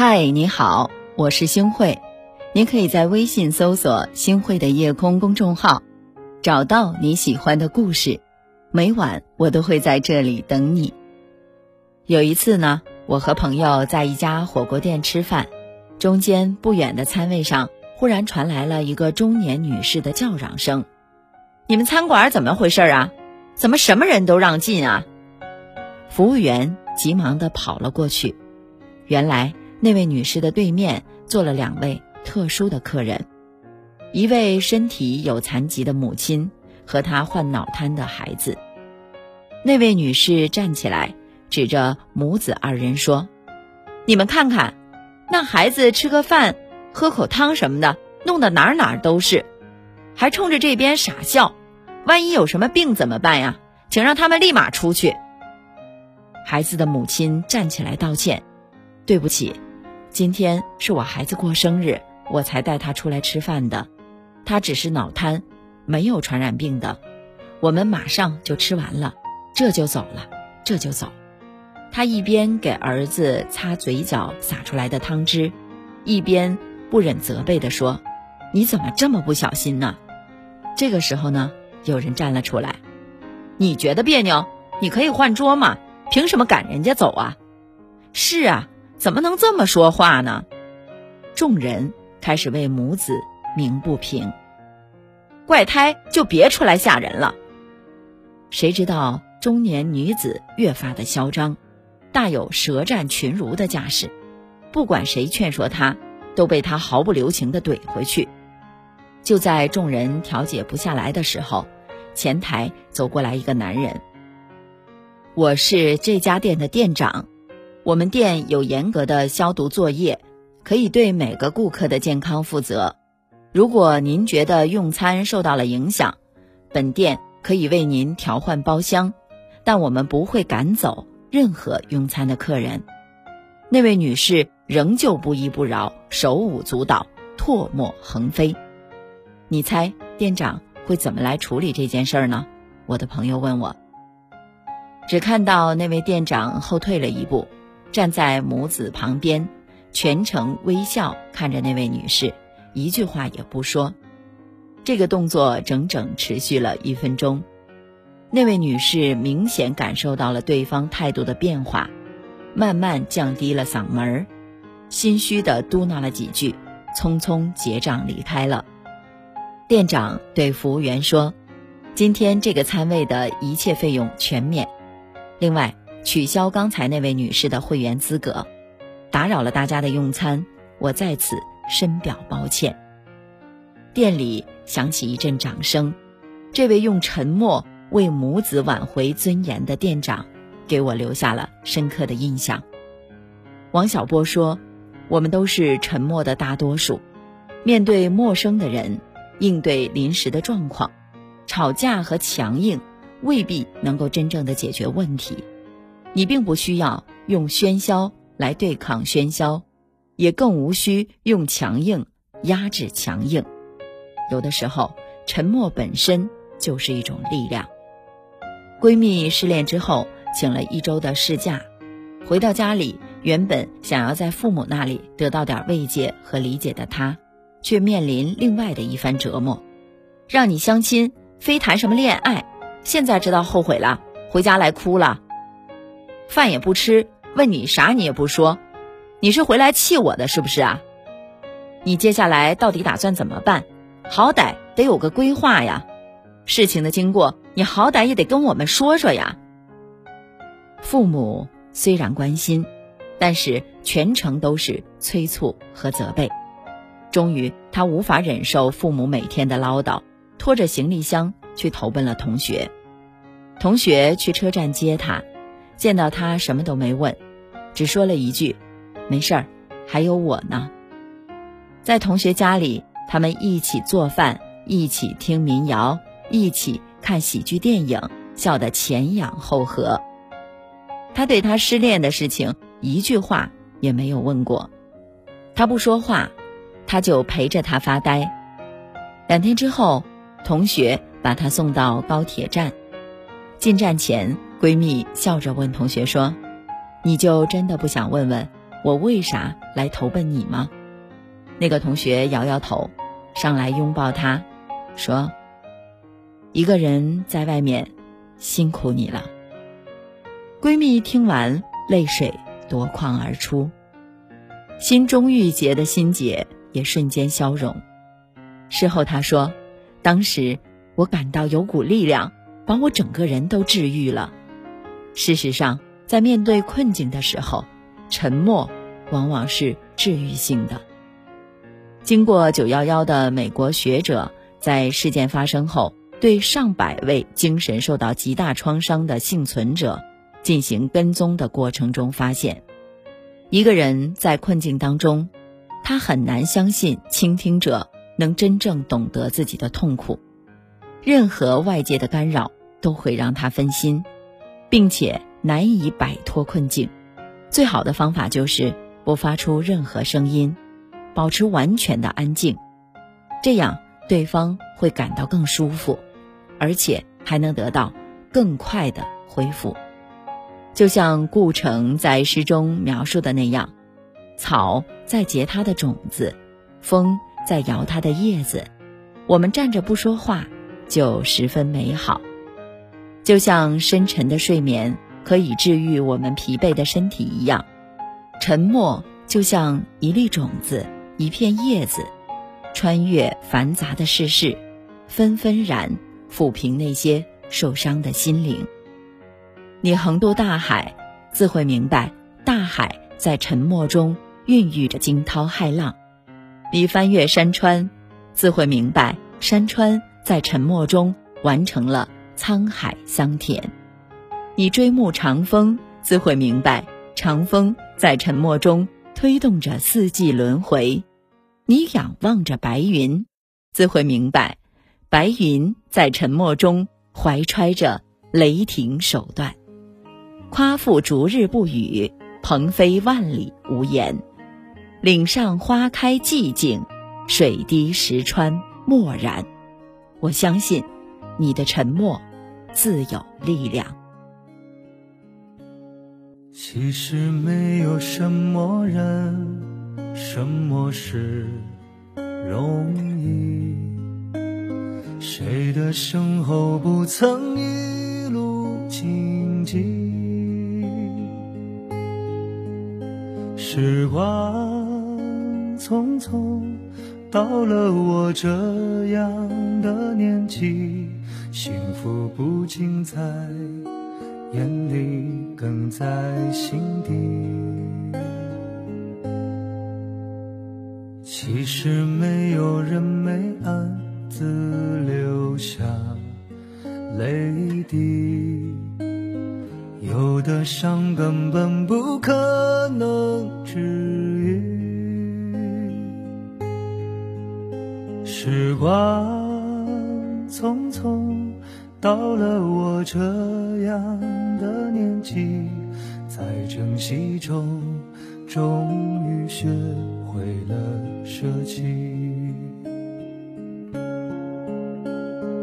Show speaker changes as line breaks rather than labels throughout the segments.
嗨，你好，我是星慧，您可以在微信搜索“星慧的夜空”公众号，找到你喜欢的故事。每晚我都会在这里等你。有一次呢，我和朋友在一家火锅店吃饭，中间不远的餐位上忽然传来了一个中年女士的叫嚷声：“你们餐馆怎么回事啊？怎么什么人都让进啊？”服务员急忙的跑了过去，原来。那位女士的对面坐了两位特殊的客人，一位身体有残疾的母亲和她患脑瘫的孩子。那位女士站起来，指着母子二人说：“你们看看，那孩子吃个饭、喝口汤什么的，弄得哪哪都是，还冲着这边傻笑。万一有什么病怎么办呀？请让他们立马出去。”孩子的母亲站起来道歉：“对不起。”今天是我孩子过生日，我才带他出来吃饭的。他只是脑瘫，没有传染病的。我们马上就吃完了，这就走了，这就走。他一边给儿子擦嘴角洒出来的汤汁，一边不忍责备地说：“你怎么这么不小心呢？”这个时候呢，有人站了出来：“你觉得别扭？你可以换桌嘛，凭什么赶人家走啊？”是啊。怎么能这么说话呢？众人开始为母子鸣不平。怪胎就别出来吓人了。谁知道中年女子越发的嚣张，大有舌战群儒的架势。不管谁劝说她，都被她毫不留情的怼回去。就在众人调解不下来的时候，前台走过来一个男人：“我是这家店的店长。”我们店有严格的消毒作业，可以对每个顾客的健康负责。如果您觉得用餐受到了影响，本店可以为您调换包厢，但我们不会赶走任何用餐的客人。那位女士仍旧不依不饶，手舞足蹈，唾沫横飞。你猜店长会怎么来处理这件事儿呢？我的朋友问我。只看到那位店长后退了一步。站在母子旁边，全程微笑看着那位女士，一句话也不说。这个动作整整持续了一分钟。那位女士明显感受到了对方态度的变化，慢慢降低了嗓门儿，心虚的嘟囔了几句，匆匆结账离开了。店长对服务员说：“今天这个餐位的一切费用全免，另外。”取消刚才那位女士的会员资格，打扰了大家的用餐，我在此深表抱歉。店里响起一阵掌声，这位用沉默为母子挽回尊严的店长，给我留下了深刻的印象。王小波说：“我们都是沉默的大多数，面对陌生的人，应对临时的状况，吵架和强硬未必能够真正的解决问题。”你并不需要用喧嚣来对抗喧嚣，也更无需用强硬压制强硬。有的时候，沉默本身就是一种力量。闺蜜失恋之后，请了一周的事假，回到家里，原本想要在父母那里得到点慰藉和理解的她，却面临另外的一番折磨。让你相亲，非谈什么恋爱，现在知道后悔了，回家来哭了。饭也不吃，问你啥你也不说，你是回来气我的是不是啊？你接下来到底打算怎么办？好歹得有个规划呀！事情的经过你好歹也得跟我们说说呀。父母虽然关心，但是全程都是催促和责备。终于，他无法忍受父母每天的唠叨，拖着行李箱去投奔了同学。同学去车站接他。见到他什么都没问，只说了一句：“没事儿，还有我呢。”在同学家里，他们一起做饭，一起听民谣，一起看喜剧电影，笑得前仰后合。他对他失恋的事情一句话也没有问过，他不说话，他就陪着他发呆。两天之后，同学把他送到高铁站，进站前。闺蜜笑着问同学说：“你就真的不想问问我为啥来投奔你吗？那个同学摇摇头，上来拥抱她，说：“一个人在外面，辛苦你了。”闺蜜听完，泪水夺眶而出，心中郁结的心结也瞬间消融。事后她说：“当时我感到有股力量把我整个人都治愈了。事实上，在面对困境的时候，沉默往往是治愈性的。”经过九幺幺的美国学者在事件发生后，对上百位精神受到极大创伤的幸存者进行跟踪的过程中发现，一个人在困境当中，他很难相信倾听者能真正懂得自己的痛苦，任何外界的干扰都会让他分心，并且难以摆脱困境。最好的方法就是不发出任何声音。保持完全的安静，这样对方会感到更舒服，而且还能得到更快的恢复。就像顾城在诗中描述的那样，草在结它的种子，风在摇它的叶子，我们站着不说话，就十分美好。就像深沉的睡眠可以治愈我们疲惫的身体一样，沉默就像一粒种子。一片叶子，穿越繁杂的世事，纷纷然抚平那些受伤的心灵。你横渡大海，自会明白大海在沉默中孕育着惊涛骇浪；你翻越山川，自会明白山川在沉默中完成了沧海桑田；你追慕长风，自会明白长风在沉默中推动着四季轮回。你仰望着白云，自会明白，白云在沉默中怀揣着雷霆手段。夸父逐日不语，鹏飞万里无言。岭上花开寂静，水滴石穿漠然。我相信，你的沉默自有力量。
其实没有什么人。什么事容易？谁的身后不曾一路荆棘？时光匆匆，到了我这样的年纪，幸福不仅在眼里，更在心底。其实没有人没暗自流下泪滴，有的伤根本不可能治愈。时光匆匆，到了我这样的年纪，在珍惜中，终于学。会了舍弃，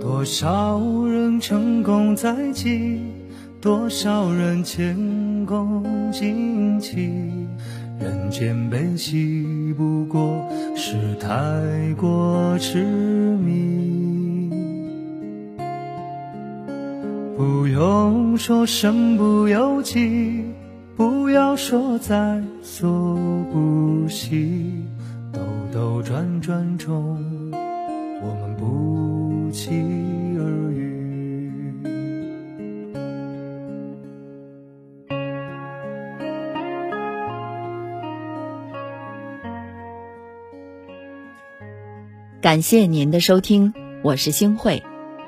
多少人成功在即，多少人前功尽弃。人间悲喜，不过是太过痴迷。不用说身不由己。不要说在所不惜，兜兜转转中，我们不期而遇。
感谢您的收听，我是星慧。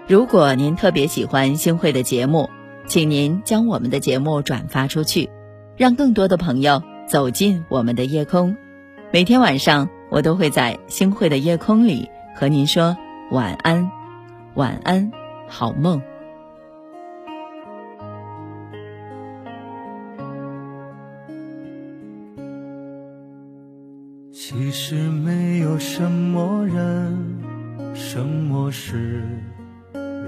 如果您特别喜欢星慧的节目，请您将我们的节目转发出去。让更多的朋友走进我们的夜空。每天晚上，我都会在星汇的夜空里和您说晚安，晚安，好梦。
其实没有什么人，什么事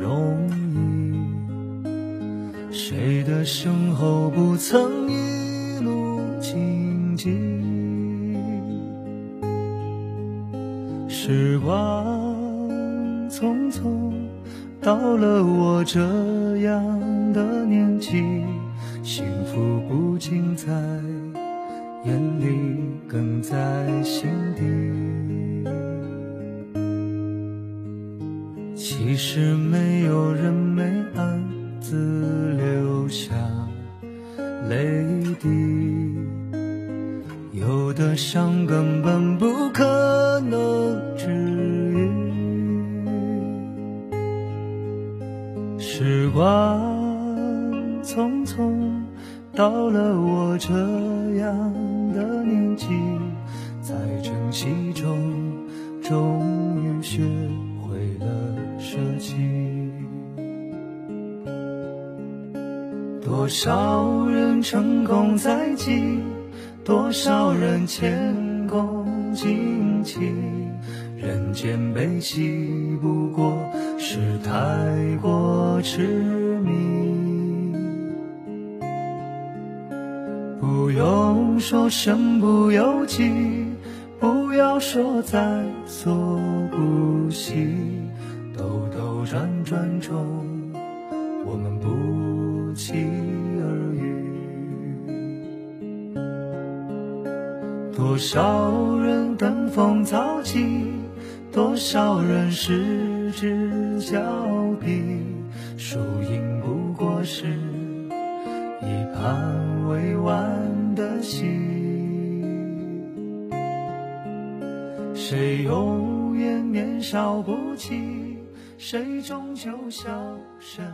容易，谁的身后不曾？一路荆棘。时光匆匆，到了我这样的年纪，幸福不仅在眼里，更在心底。其实没有人没暗自留下泪滴，有的伤根本不可能治愈。时光匆匆，到了我这样的年纪，在珍惜中，终多少人成功在即，多少人前功尽弃。人间悲喜，不过是太过痴迷。不用说身不由己，不要说在所不惜。兜兜转转中，我们不不期而遇。多少人登峰造极，多少人失之交臂，输赢不过是一盘未完的戏。谁永远年少不羁？谁终究销声